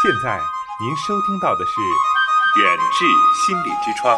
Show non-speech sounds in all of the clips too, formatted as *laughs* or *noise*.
现在您收听到的是《远志心理之窗》。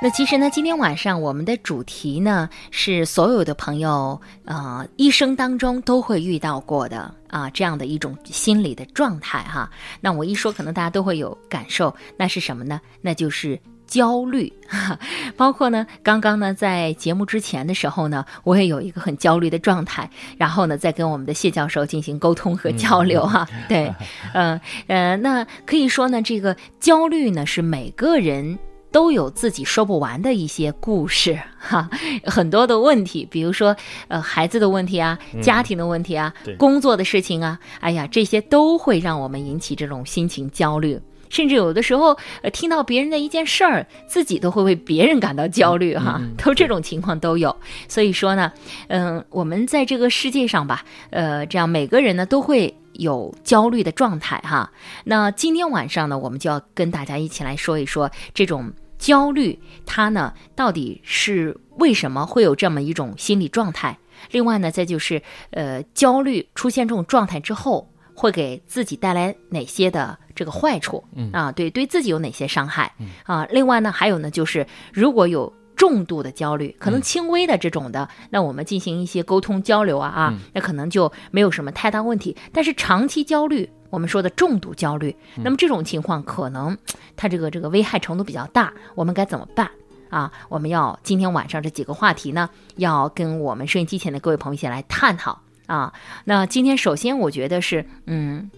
那其实呢，今天晚上我们的主题呢是所有的朋友呃一生当中都会遇到过的啊这样的一种心理的状态哈。那我一说，可能大家都会有感受，那是什么呢？那就是焦虑。*laughs* 包括呢，刚刚呢在节目之前的时候呢，我也有一个很焦虑的状态，然后呢再跟我们的谢教授进行沟通和交流哈。*laughs* 对，呃呃，那可以说呢，这个焦虑呢是每个人。都有自己说不完的一些故事哈，*laughs* 很多的问题，比如说呃孩子的问题啊，家庭的问题啊，工作的事情啊，哎呀，这些都会让我们引起这种心情焦虑，甚至有的时候呃听到别人的一件事儿，自己都会为别人感到焦虑哈，*laughs* 都这种情况都有。所以说呢，嗯，我们在这个世界上吧，呃，这样每个人呢都会。有焦虑的状态哈，那今天晚上呢，我们就要跟大家一起来说一说这种焦虑，它呢到底是为什么会有这么一种心理状态？另外呢，再就是呃，焦虑出现这种状态之后，会给自己带来哪些的这个坏处？嗯啊，对，对自己有哪些伤害？啊，另外呢，还有呢，就是如果有。重度的焦虑，可能轻微的这种的，那我们进行一些沟通交流啊啊，那可能就没有什么太大问题。但是长期焦虑，我们说的重度焦虑，那么这种情况可能它这个这个危害程度比较大，我们该怎么办啊？我们要今天晚上这几个话题呢，要跟我们收音机前的各位朋友一起来探讨啊。那今天首先我觉得是，嗯，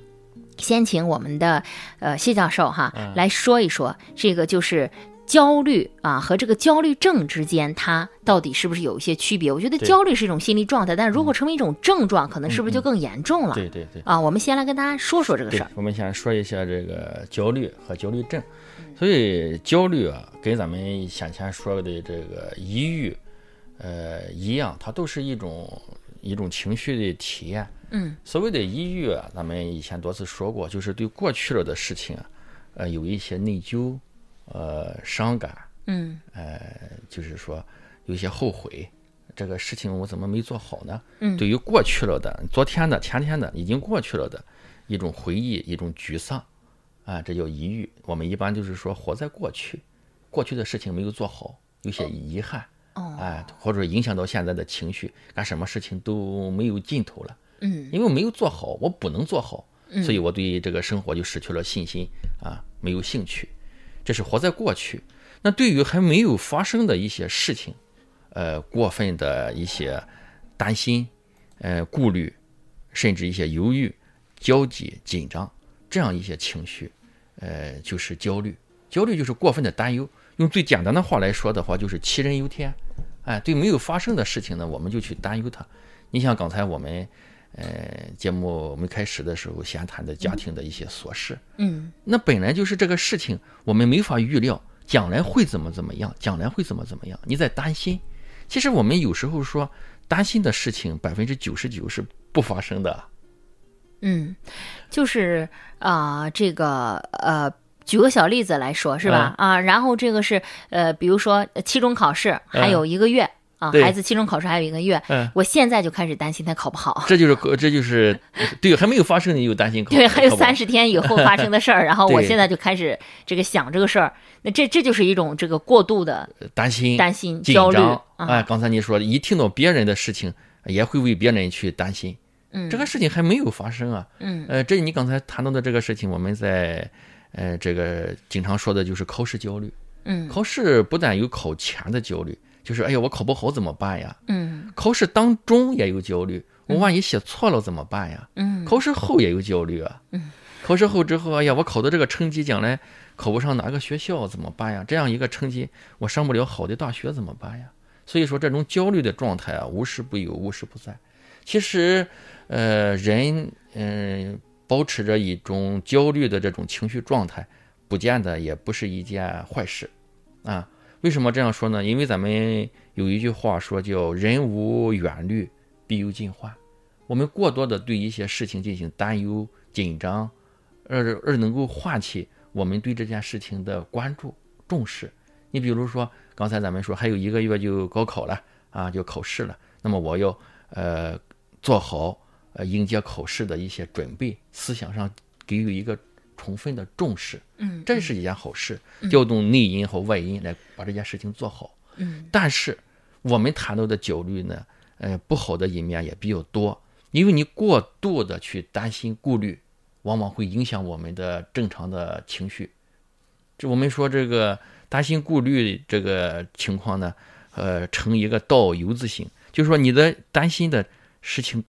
先请我们的呃谢教授哈来说一说这个就是。焦虑啊和这个焦虑症之间，它到底是不是有一些区别？我觉得焦虑是一种心理状态，但如果成为一种症状，可能是不是就更严重了？对对对。啊，我们先来跟大家说说这个事儿。我们先说一下这个焦虑和焦虑症。所以焦虑啊，跟咱们先前说的这个抑郁，呃一样，它都是一种一种情绪的体验。嗯。所谓的抑郁啊，咱们以前多次说过，就是对过去了的事情啊，呃，有一些内疚。呃，伤感，嗯，呃，就是说有些后悔，这个事情我怎么没做好呢？嗯，对于过去了的、昨天的、前天的、已经过去了的一种回忆，一种沮丧，啊，这叫抑郁。我们一般就是说活在过去，过去的事情没有做好，有些遗憾，哦，哎，或者影响到现在的情绪，干什么事情都没有尽头了，嗯，因为没有做好，我不能做好，所以我对这个生活就失去了信心，啊，没有兴趣。这是活在过去，那对于还没有发生的一些事情，呃，过分的一些担心、呃顾虑，甚至一些犹豫、焦急、紧张这样一些情绪，呃，就是焦虑。焦虑就是过分的担忧。用最简单的话来说的话，就是杞人忧天。哎，对没有发生的事情呢，我们就去担忧它。你像刚才我们。呃，节目我们开始的时候，闲谈的家庭的一些琐事，嗯，那本来就是这个事情，我们没法预料将来会怎么怎么样，将来会怎么怎么样，你在担心。其实我们有时候说担心的事情，百分之九十九是不发生的。嗯，就是啊，这个呃，举个小例子来说，是吧？啊，然后这个是呃，比如说期中考试还有一个月。啊，孩子期中考试还有一个月，嗯，我现在就开始担心他考不好。这就是，这就是，对，还没有发生你就担心考。*laughs* 对，还有三十天以后发生的事儿，然后 *laughs* 我现在就开始这个想这个事儿，那这这就是一种这个过度的担心、担心、焦虑。哎，刚才你说的，一听到别人的事情，也会为别人去担心。嗯，这个事情还没有发生啊。嗯，呃，这你刚才谈到的这个事情，我们在呃这个经常说的就是考试焦虑。嗯，考试不但有考前的焦虑。就是哎呀，我考不好怎么办呀？嗯，考试当中也有焦虑，我万一写错了怎么办呀？嗯，考试后也有焦虑啊。嗯，考试后之后，哎呀，我考的这个成绩将来考不上哪个学校怎么办呀？这样一个成绩，我上不了好的大学怎么办呀？所以说，这种焦虑的状态啊，无时不有，无时不在。其实，呃，人嗯，保持着一种焦虑的这种情绪状态，不见得也不是一件坏事，啊。为什么这样说呢？因为咱们有一句话说叫“人无远虑，必有近患”。我们过多的对一些事情进行担忧、紧张，而而能够唤起我们对这件事情的关注、重视。你比如说，刚才咱们说还有一个月就高考了啊，就考试了，那么我要呃做好呃迎接考试的一些准备，思想上给予一个充分的重视，嗯，这是一件好事，调动内因和外因来把这件事情做好。嗯，但是我们谈到的焦虑呢，呃，不好的一面也比较多，因为你过度的去担心、顾虑，往往会影响我们的正常的情绪。这我们说这个担心、顾虑这个情况呢，呃，成一个倒 U 字形，就是说你的担心的事情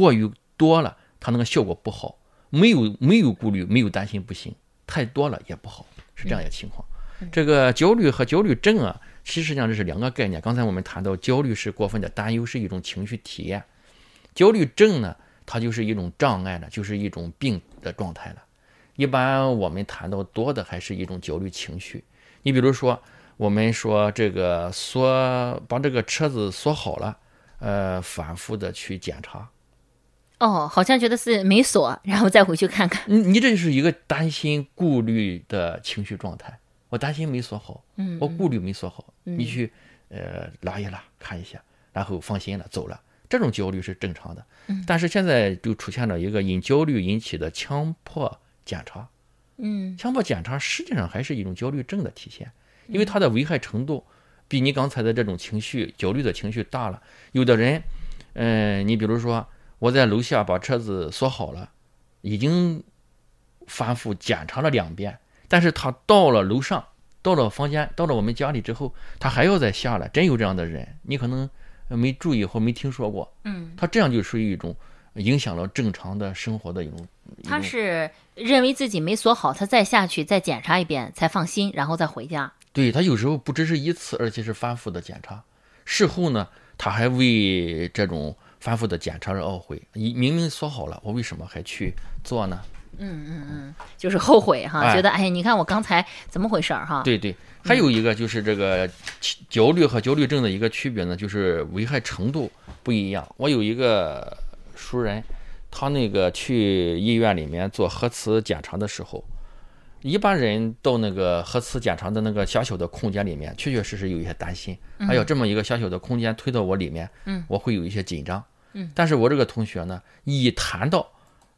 过于多了，它那个效果不好。没有没有顾虑，没有担心不行，太多了也不好，是这样一个情况。这个焦虑和焦虑症啊，其实上这是两个概念。刚才我们谈到，焦虑是过分的担忧，是一种情绪体验；焦虑症呢，它就是一种障碍了，就是一种病的状态了。一般我们谈到多的还是一种焦虑情绪。你比如说，我们说这个锁把这个车子锁好了，呃，反复的去检查。哦，好像觉得是没锁，然后再回去看看。你你这就是一个担心、顾虑的情绪状态。我担心没锁好，嗯，我顾虑没锁好，嗯你去呃拉一拉，看一下，然后放心了走了，这种焦虑是正常的。嗯但是现在就出现了一个因焦虑引起的强迫检查，嗯强迫检查实际上还是一种焦虑症的体现，因为嗯它的危害程度比你刚才的这种情绪焦虑的情绪大了。有的人，嗯、你比如说我在楼下把车子锁好了，已经反复检查了两遍，但是他到了楼上，到了房间，到了我们家里之后，他还要再下来。真有这样的人，你可能呃没注意或没听说过，嗯，他这样就属于一种影响了正常的生活的一种。他是认为自己没锁好，他再下去再检查一遍才放心，然后再回家。对他有时候不只是一次，而且是反复的检查。事后呢，他还为这种反复的检查着懊悔。你明明说好了，我为什么还去做呢？嗯嗯嗯就是后悔哈，哎觉得哎，你看我刚才怎么回事儿哈？对对，还有一个就是这个焦虑和焦虑症的一个区别呢，就是危害程度不一样。我有一个熟人，他那个去医院里面做核磁检查的时候，一般人到那个核磁检查的那个狭小的空间里面，确确实实有一些担心。哎呦，这么一个小小的空间推到我里面，嗯，我会有一些紧张。嗯，但是我这个同学呢，一谈到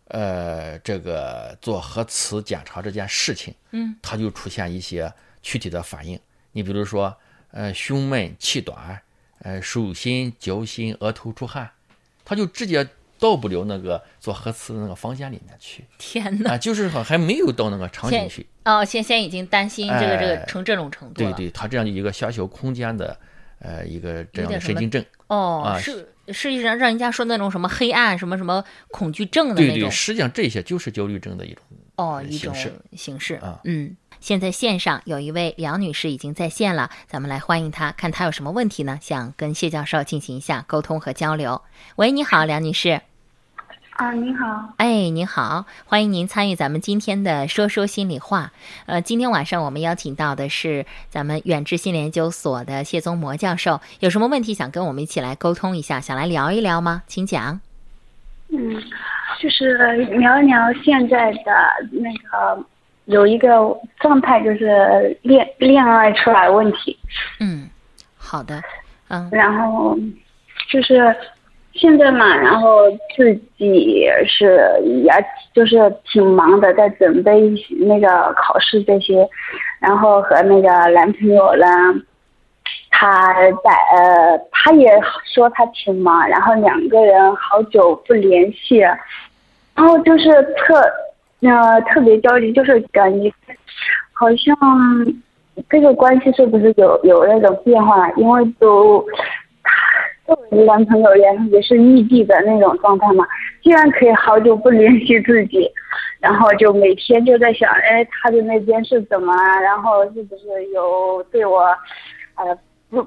呃这个做核磁检查这件事情，嗯，他就出现一些躯体的反应。你比如说，呃，胸闷、气短，呃，手心、脚心、额头出汗，他就直接到不了那个做核磁的那个房间里面去天哪！啊，就是好还没有到那个场景去。哦，先先已经担心这个这个哎成这种程度了。对对，他这样一个狭小空间的，呃，一个这样的神经症。哦，啊是实际上让人家说那种什么黑暗什么什么恐惧症的对对，那种实际上这些就是焦虑症的一种哦一种形式形式啊嗯。现在线上有一位梁女士已经在线了，咱们来欢迎她，看她有什么问题呢？想跟谢教授进行一下沟通和交流。喂，你好，梁女士。啊，您好，哎，您好，欢迎您参与咱们今天的说说心里话。呃，今天晚上我们邀请到的是咱们远志心理研究所的谢宗模教授，有什么问题想跟我们一起来沟通一下，想来聊一聊吗？请讲。嗯，就是聊一聊现在的那个有一个状态，就是恋恋爱出来问题，嗯，好的，嗯然后就是现在嘛，然后自己是也就是挺忙的，在准备那个考试这些，然后和那个男朋友呢，他在呃，他也说他挺忙，然后两个人好久不联系，然后就是特呃特别焦虑，就是感觉好像这个关系是不是有有那种变化？因为都作为男朋友也也是异地的那种状态嘛，既然可以好久不联系自己，然后就每天就在想，哎，他的那边是怎么？然后是不是有对我，呃不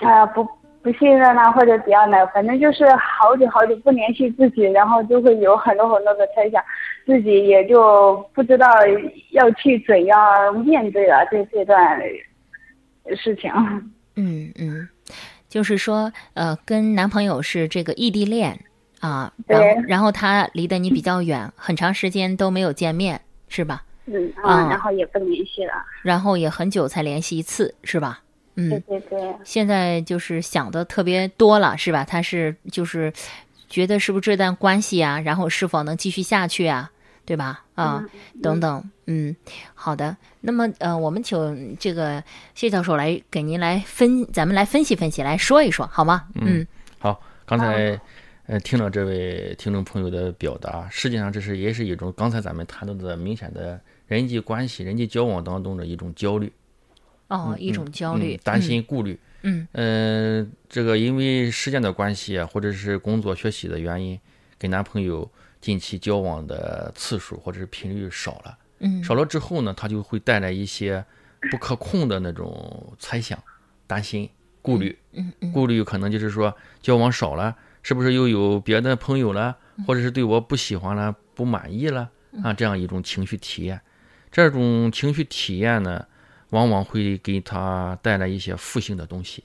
呃不不信任啊，或者怎样的？反正就是好久好久不联系自己，然后就会有很多很多的猜想，自己也就不知道要去怎样面对了这这段事情。嗯嗯，就是说，呃，跟男朋友是这个异地恋啊，然后然后他离得你比较远，很长时间都没有见面，是吧？嗯啊啊，然后也不联系了。然后也很久才联系一次，是吧？对嗯，对对，现在就是想的特别多了，是吧？他是就是觉得是不是这段关系啊，然后是否能继续下去啊？对吧？啊，等等，嗯，好的。那么呃，我们请这个谢教授来给您来分，咱们来分析分析，来说一说，好吗？嗯，好。刚才呃听了这位听众朋友的表达，实际上这是也是一种刚才咱们谈到的明显的人际关系、人际交往当中的一种焦虑。哦，一种焦虑、担心、顾虑。嗯嗯，这个因为时间的关系啊，或者是工作、学习的原因，跟男朋友。近期交往的次数或者是频率少了，嗯，少了之后呢，他就会带来一些不可控的那种猜想、担心、顾虑，嗯嗯，顾虑可能就是说交往少了，是不是又有别的朋友了，或者是对我不喜欢了、不满意了？啊？这样一种情绪体验，这种情绪体验呢，往往会给他带来一些负性的东西，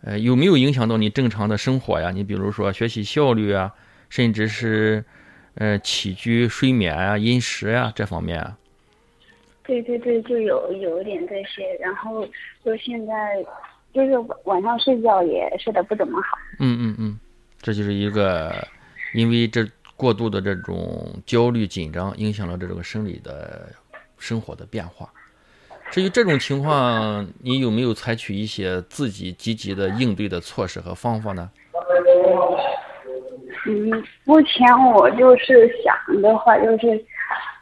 呃，有没有影响到你正常的生活呀？你比如说学习效率啊，甚至是。呃，起居、睡眠啊，饮食呀，这方面啊。对对对，就有有一点这些，然后就现在就是晚上睡觉也睡得不怎么好。嗯嗯嗯，这就是一个，因为这过度的这种焦虑紧张，影响了这种生理的生活的变化。至于这种情况，你有没有采取一些自己积极的应对的措施和方法呢？嗯，目前我就是想的话，就是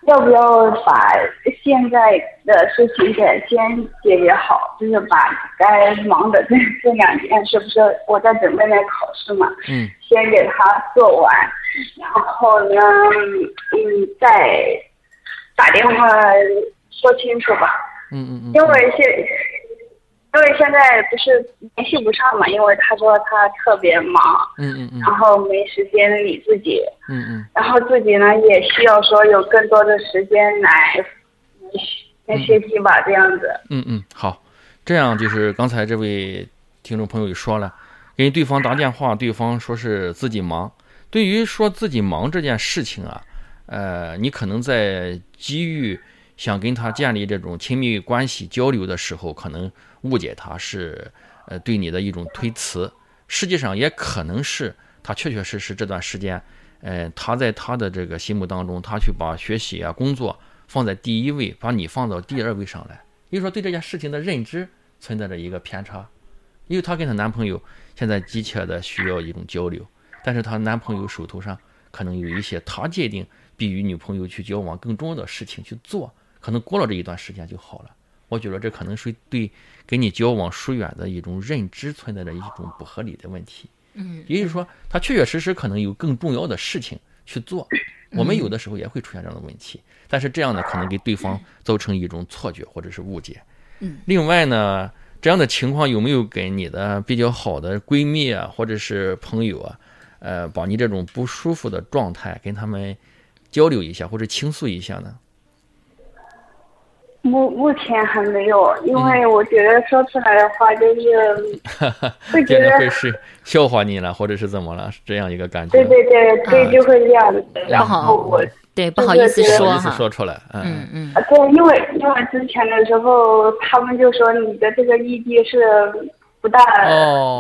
要不要把现在的事情给先解决好，就是把该忙的这这两件，是不是我在准备那考试嘛？嗯。先给他做完，然后呢，嗯，再打电话说清楚吧。嗯嗯嗯。因为现。因为现在不是联系不上嘛，因为他说他特别忙，嗯嗯嗯，然后没时间理自己，嗯嗯，然后自己呢也需要说有更多的时间来来学习吧，这样子。嗯嗯，好，这样就是刚才这位听众朋友也说了，给对方打电话，对方说是自己忙。对于说自己忙这件事情啊，呃，你可能在机遇。想跟他建立这种亲密关系交流的时候，可能误解他是，呃，对你的一种推辞。实际上也可能是他确确实实这段时间，呃，他在他的这个心目当中，他去把学习啊、工作放在第一位，把你放到第二位上来。也就是说，对这件事情的认知存在着一个偏差。因为她跟她男朋友现在急切的需要一种交流，但是她男朋友手头上可能有一些他界定比与女朋友去交往更重要的事情去做。可能过了这一段时间就好了，我觉得这可能是对跟你交往疏远的一种认知存在着一种不合理的问题。嗯，也就是说，他确确实实可能有更重要的事情去做。我们有的时候也会出现这样的问题，但是这样呢，可能给对方造成一种错觉或者是误解。嗯，另外呢，这样的情况有没有给你的比较好的闺蜜啊，或者是朋友啊，呃，把你这种不舒服的状态跟他们交流一下或者倾诉一下呢？目目前还没有，因为我觉得说出来的话就是 *laughs* 会觉得会是笑话你了，或者是怎么了，是这样一个感觉。对对对对，就会这样子。然后我对不好意思说哈，说出来，嗯嗯。对，因为因为之前的时候，他们就说你的这个异地是。不大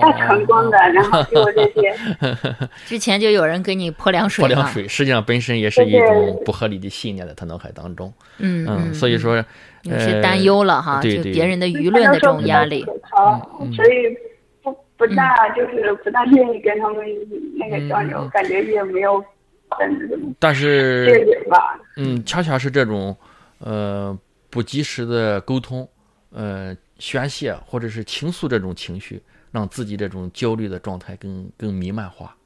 大成功的，*laughs* 然后就这些。*laughs* 之前就有人给你泼凉水，泼凉水，实际上本身也是一种不合理的信念在他脑海当中。嗯嗯，所以说有些担忧了哈，就别人的舆论的这种压力。所以不不大就是不大愿意跟他们那个交流，感觉也没有很。但是吧，嗯，恰恰是这种呃不及时的沟通，呃。宣泄或者是倾诉这种情绪，让自己这种焦虑的状态更更弥漫化。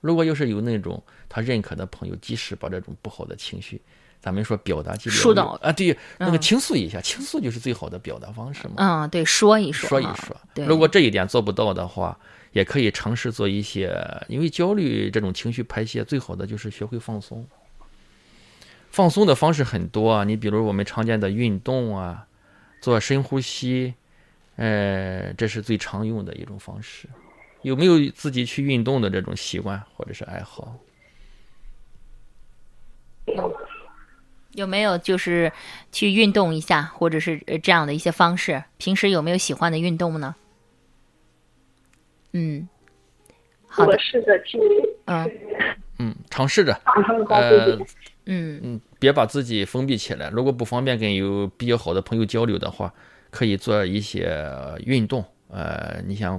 如果要是有那种他认可的朋友，及时把这种不好的情绪，咱们说表达及疏导啊，对，那个倾诉一下，倾诉就是最好的表达方式嘛。嗯，对，说一说，说一说。对，如果这一点做不到的话，也可以尝试做一些，因为焦虑这种情绪排泄，最好的就是学会放松。放松的方式很多啊，你比如我们常见的运动啊。做深呼吸，呃，这是最常用的一种方式。有没有自己去运动的这种习惯或者是爱好？有没有就是去运动一下，或者是这样的一些方式？平时有没有喜欢的运动呢？嗯，好的，试着去，嗯嗯，尝试着，呃。嗯嗯，别把自己封闭起来。如果不方便跟有比较好的朋友交流的话，可以做一些运动。呃，你想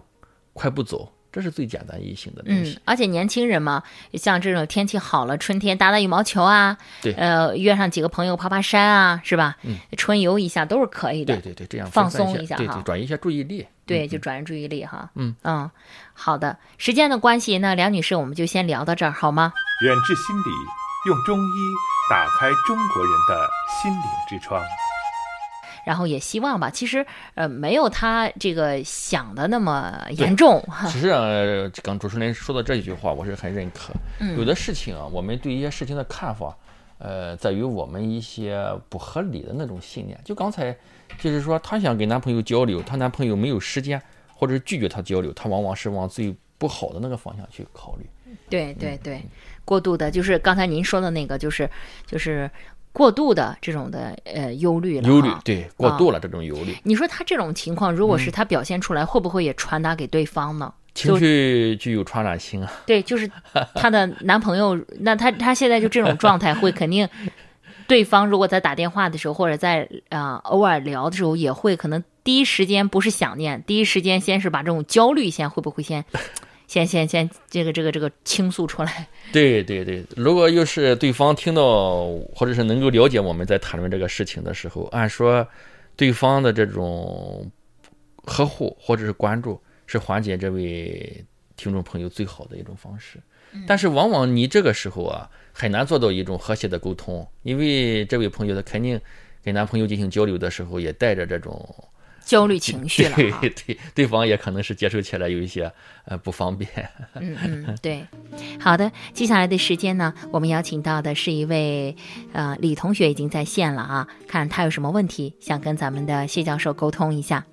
快步走，这是最简单易行的东嗯。，而且年轻人嘛，像这种天气好了，春天打打羽毛球啊，对呃，约上几个朋友爬爬山啊，是吧？嗯春游一下都是可以的。对对对，这样放松一下哈对对，转移一下注意力。对，嗯就转移注意力哈。嗯嗯，好的。时间的关系，那梁女士，我们就先聊到这儿好吗？远志心理用中医打开中国人的心灵之窗。然后也希望吧，其实呃没有他这个想的那么严重哈。*laughs* 实际上，呃刚主持人说的这一句话，我是很认可。嗯有的事情啊，我们对一些事情的看法，呃，在于我们一些不合理的那种信念。就刚才，就是说，她想跟男朋友交流，她男朋友没有时间，或者是拒绝她交流，她往往是往最不好的那个方向去考虑。对对对，过度的，就是刚才您说的那个，就是就是过度的这种的呃忧虑了哈。忧虑，对，过度了这种忧虑，你说他这种情况，如果是他表现出来，会不会也传达给对方呢？情绪具有传染性啊。对，就是她的男朋友，那她她现在就这种状态，会肯定对方如果在打电话的时候，或者在啊、呃偶尔聊的时候，也会可能第一时间不是想念，第一时间先是把这种焦虑先会不会先先先先这个这个这个倾诉出来？*laughs* 对对对，如果又是对方听到或者是能够了解我们在谈论这个事情的时候，按说对方的这种呵护或者是关注，是缓解这位听众朋友最好的一种方式。但是往往你这个时候啊，很难做到一种和谐的沟通，因为这位朋友他肯定跟男朋友进行交流的时候，也带着这种焦虑情绪了对哈。对，对方也可能是接受起来有一些呃不方便。嗯嗯，对。好的，接下来的时间呢，我们邀请到的是一位呃李同学已经在线了啊，看他有什么问题想跟咱们的谢教授沟通一下。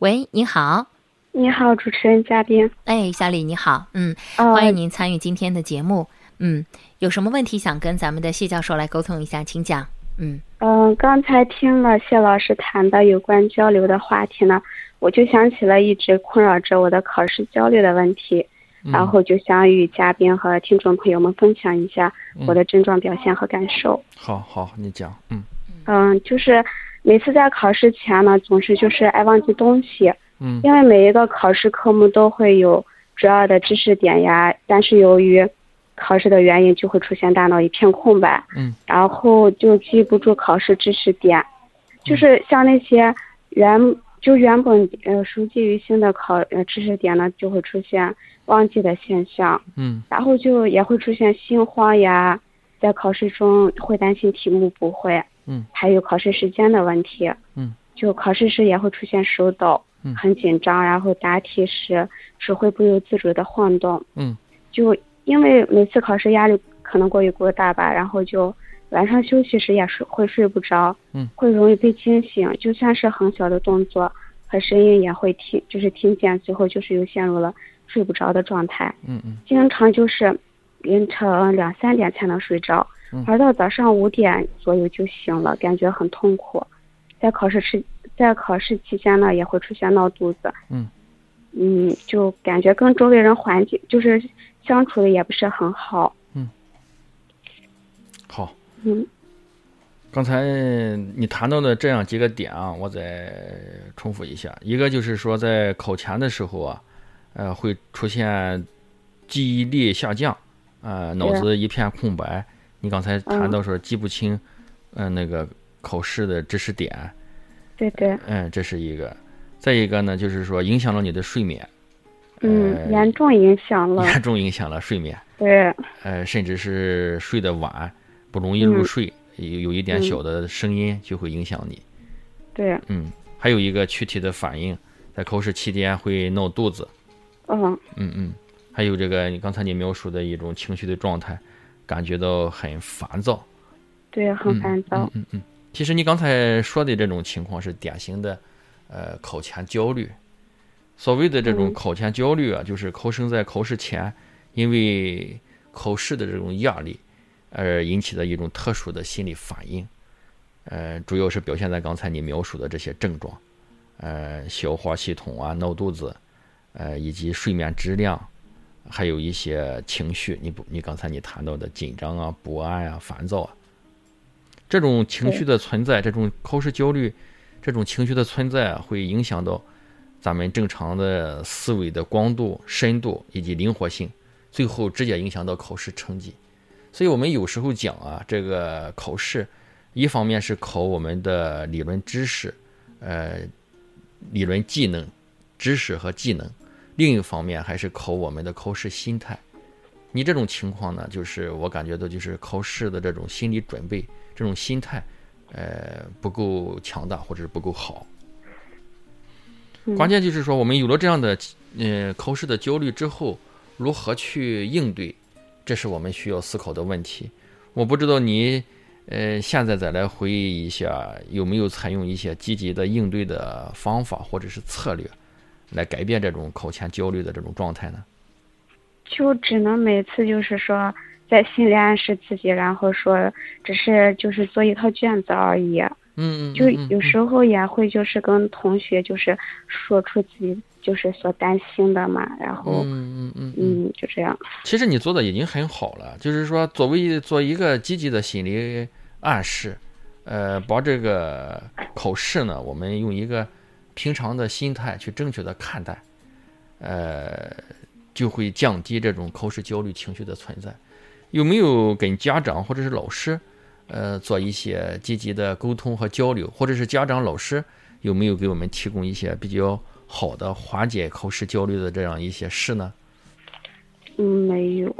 喂，你好，你好，主持人嘉宾。哎，小李你好，嗯，呃、欢迎您参与今天的节目。嗯，有什么问题想跟咱们的谢教授来沟通一下，请讲。嗯。嗯、刚才听了谢老师谈的有关交流的话题呢，我就想起了一直困扰着我的考试焦虑的问题，然后就想与嘉宾和听众朋友们分享一下我的症状表现和感受。好好，你讲，嗯。嗯，就是每次在考试前呢，总是就是爱忘记东西，嗯。因为每一个考试科目都会有主要的知识点呀，但是由于考试的原因，就会出现大脑一片空白，嗯，然后就记不住考试知识点，就是像那些原就原本呃熟记于心的考呃知识点呢，就会出现忘记的现象，嗯。然后就也会出现心慌呀，在考试中会担心题目不会，嗯，还有考试时间的问题，嗯，就考试时也会出现手抖，嗯。很紧张，然后答题时手会不由自主的晃动，嗯。就因为每次考试压力可能过于过大吧，然后就晚上休息时也睡会睡不着，嗯，会容易被惊醒，就算是很小的动作和声音也会听，就是听见，最后就是又陷入了睡不着的状态。嗯嗯经常就是凌晨两三点才能睡着嗯，而到早上五点左右就醒了，感觉很痛苦。在考试期在考试期间呢，也会出现闹肚子。嗯嗯，就感觉跟周围人环境就是相处的也不是很好。嗯好。嗯刚才你谈到的这样几个点啊，我再重复一下。一个就是说，在考前的时候啊，呃，会出现记忆力下降，呃，脑子一片空白。你刚才谈到说记不清，嗯、那个考试的知识点，对对，嗯，这是一个。再一个呢，就是说影响了你的睡眠，嗯，呃严重影响了。严重影响了睡眠，对，呃，甚至是睡得晚，不容易入嗯睡，有有一点嗯小的声音就会影响你。对，嗯，还有一个躯体的反应，在考试期间会闹肚子，嗯嗯嗯，还有这个你刚才你描述的一种情绪的状态，感觉到很烦躁，对，很烦躁。嗯嗯嗯。其实你刚才说的这种情况是典型的，呃，考前焦虑。所谓的这种嗯考前焦虑啊，就是考生在考试前因为考试的这种压力而引起的一种特殊的心理反应。呃，主要是表现在刚才你描述的这些症状，呃，消化系统啊、闹肚子，呃，以及睡眠质量，还有一些情绪。你不，你刚才你谈到的紧张啊、不安啊、烦躁啊，这种情绪的存在，这种考试焦虑，这种情绪的存在啊，会影响到咱们正常的思维的广度、深度以及灵活性，最后直接影响到考试成绩。所以我们有时候讲啊，这个考试，一方面是考我们的理论知识，呃，理论技能、知识和技能；另一方面还是考我们的考试心态。你这种情况呢，就是我感觉到就是考试的这种心理准备、这种心态，呃，不够强大或者是不够好。关键就是说，我们有了这样的呃考试的焦虑之后，如何去应对，这是我们需要思考的问题。我不知道你呃现在再来回忆一下，有没有采用一些积极的应对的方法或者是策略，来改变这种考前焦虑的这种状态呢？就只能每次就是说在心里暗示自己，然后说只是就是做一套卷子而已。嗯嗯。就有时候也会就是跟同学就是说出自己就是所担心的嘛，然后嗯嗯嗯嗯就这样。其实你做的已经很好了，就是说作为做一个积极的心理暗示，呃，把这个考试呢，我们用一个平常的心态去正确的看待，呃。就会降低这种考试焦虑情绪的存在。有没有跟家长或者是老师，呃，做一些积极的沟通和交流？或者是家长、老师有没有给我们提供一些比较好的缓解考试焦虑的这样一些事呢？嗯，没有。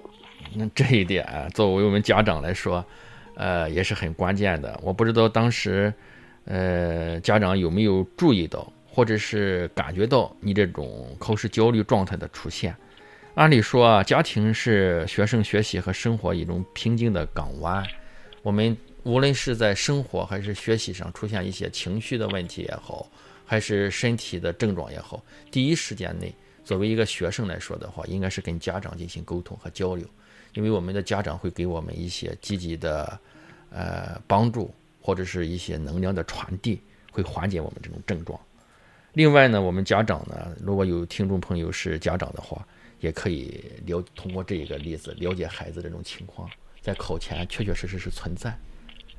那这一点作为我们家长来说，呃，也是很关键的。我不知道当时，呃，家长有没有注意到，或者是感觉到你这种考试焦虑状态的出现？按理说啊，家庭是学生学习和生活一种平静的港湾。我们无论是在生活还是学习上出现一些情绪的问题也好，还是身体的症状也好，第一时间内，作为一个学生来说的话，应该是跟家长进行沟通和交流，因为我们的家长会给我们一些积极的呃帮助，或者是一些能量的传递，会缓解我们这种症状。另外呢，我们家长呢，如果有听众朋友是家长的话，也可以了通过这个例子了解孩子这种情况，在考前确确实实是存在。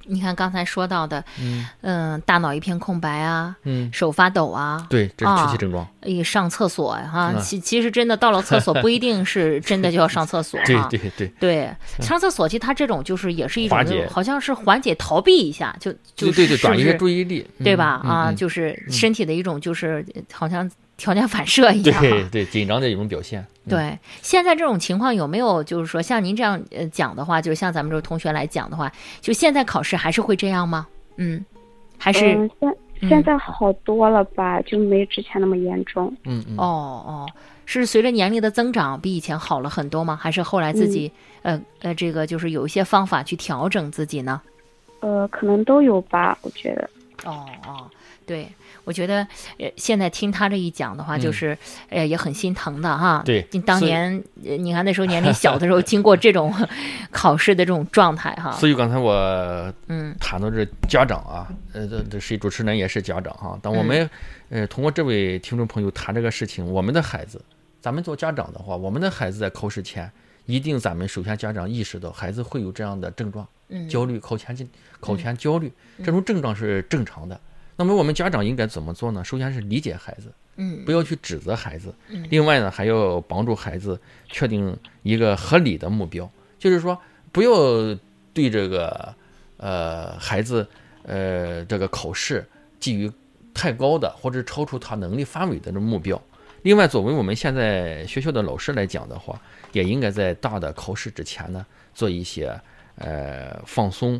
你看刚才说到的，嗯嗯，大脑一片空白啊，嗯，手发抖啊，对，这是初期症状。一上厕所哈，其其实真的到了厕所不一定是 *laughs* 真的就要上厕所啊，对对对对，上厕所其实它这种就是也是一种好像是缓解逃避一下，就就对对转移注意力，对吧？啊，就是身体的一种就是好像。条件反射一样，对对，紧张的一种表现。对，现在这种情况有没有就是说像您这样呃讲的话，就是像咱们这个同学来讲的话，就现在考试还是会这样吗？嗯，还是现现在好多了吧，就没之前那么严重。嗯嗯。哦哦，是随着年龄的增长比以前好了很多吗？还是后来自己呃呃这个就是有一些方法去调整自己呢？呃，可能都有吧，我觉得。哦哦，对。我觉得，呃，现在听他这一讲的话，就是，哎呀，也很心疼的哈。对，你当年，你看那时候年龄小的时候，*laughs* 经过这种考试的这种状态哈。所以刚才我，嗯，谈到这家长啊，呃，这这谁主持人也是家长哈。当我们，呃，通过这位听众朋友谈这个事情，我们的孩子，咱们做家长的话，我们的孩子在考试前，一定咱们首先家长意识到孩子会有这样的症状，嗯，焦虑，考前进，考前焦虑，这种症状是正常的。那么我们家长应该怎么做呢？首先是理解孩子，嗯，不要去指责孩子。另外呢，还要帮助孩子确定一个合理的目标，就是说不要对这个呃孩子呃这个考试寄予太高的或者超出他能力范围的这目标。另外，作为我们现在学校的老师来讲的话，也应该在大的考试之前呢，做一些呃放松。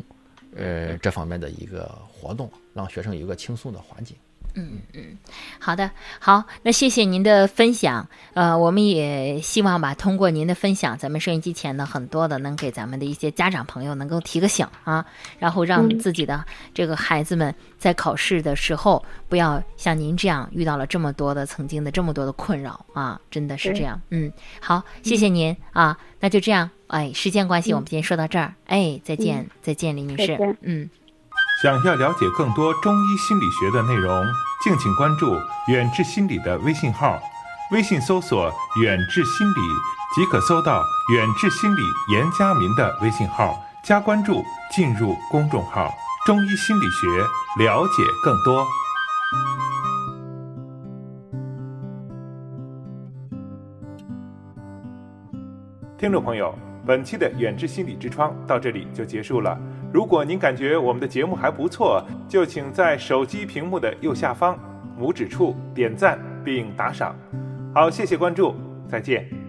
呃，这方面的一个活动，让学生有一个轻松的环境。嗯嗯，好的，好，那谢谢您的分享。呃，我们也希望吧，通过您的分享，咱们收音机前的很多的能给咱们的一些家长朋友能够提个醒啊，然后让自己的这个孩子们在考试的时候，不要像您这样遇到了这么多的曾经的这么多的困扰啊，真的是这样。嗯，好，谢谢您啊，那就这样。哎，时间关系，我们今天说到这儿。哎，再见，再见，李女士。嗯。想要了解更多中医心理学的内容，敬请关注远志心理的微信号，微信搜索“远志心理”即可搜到远志心理严家民的微信号，加关注，进入公众号。中医心理学，了解更多。听众朋友，本期的远志心理之窗到这里就结束了。如果您感觉我们的节目还不错，就请在手机屏幕的右下方拇指处点赞并打赏。好，谢谢关注，再见。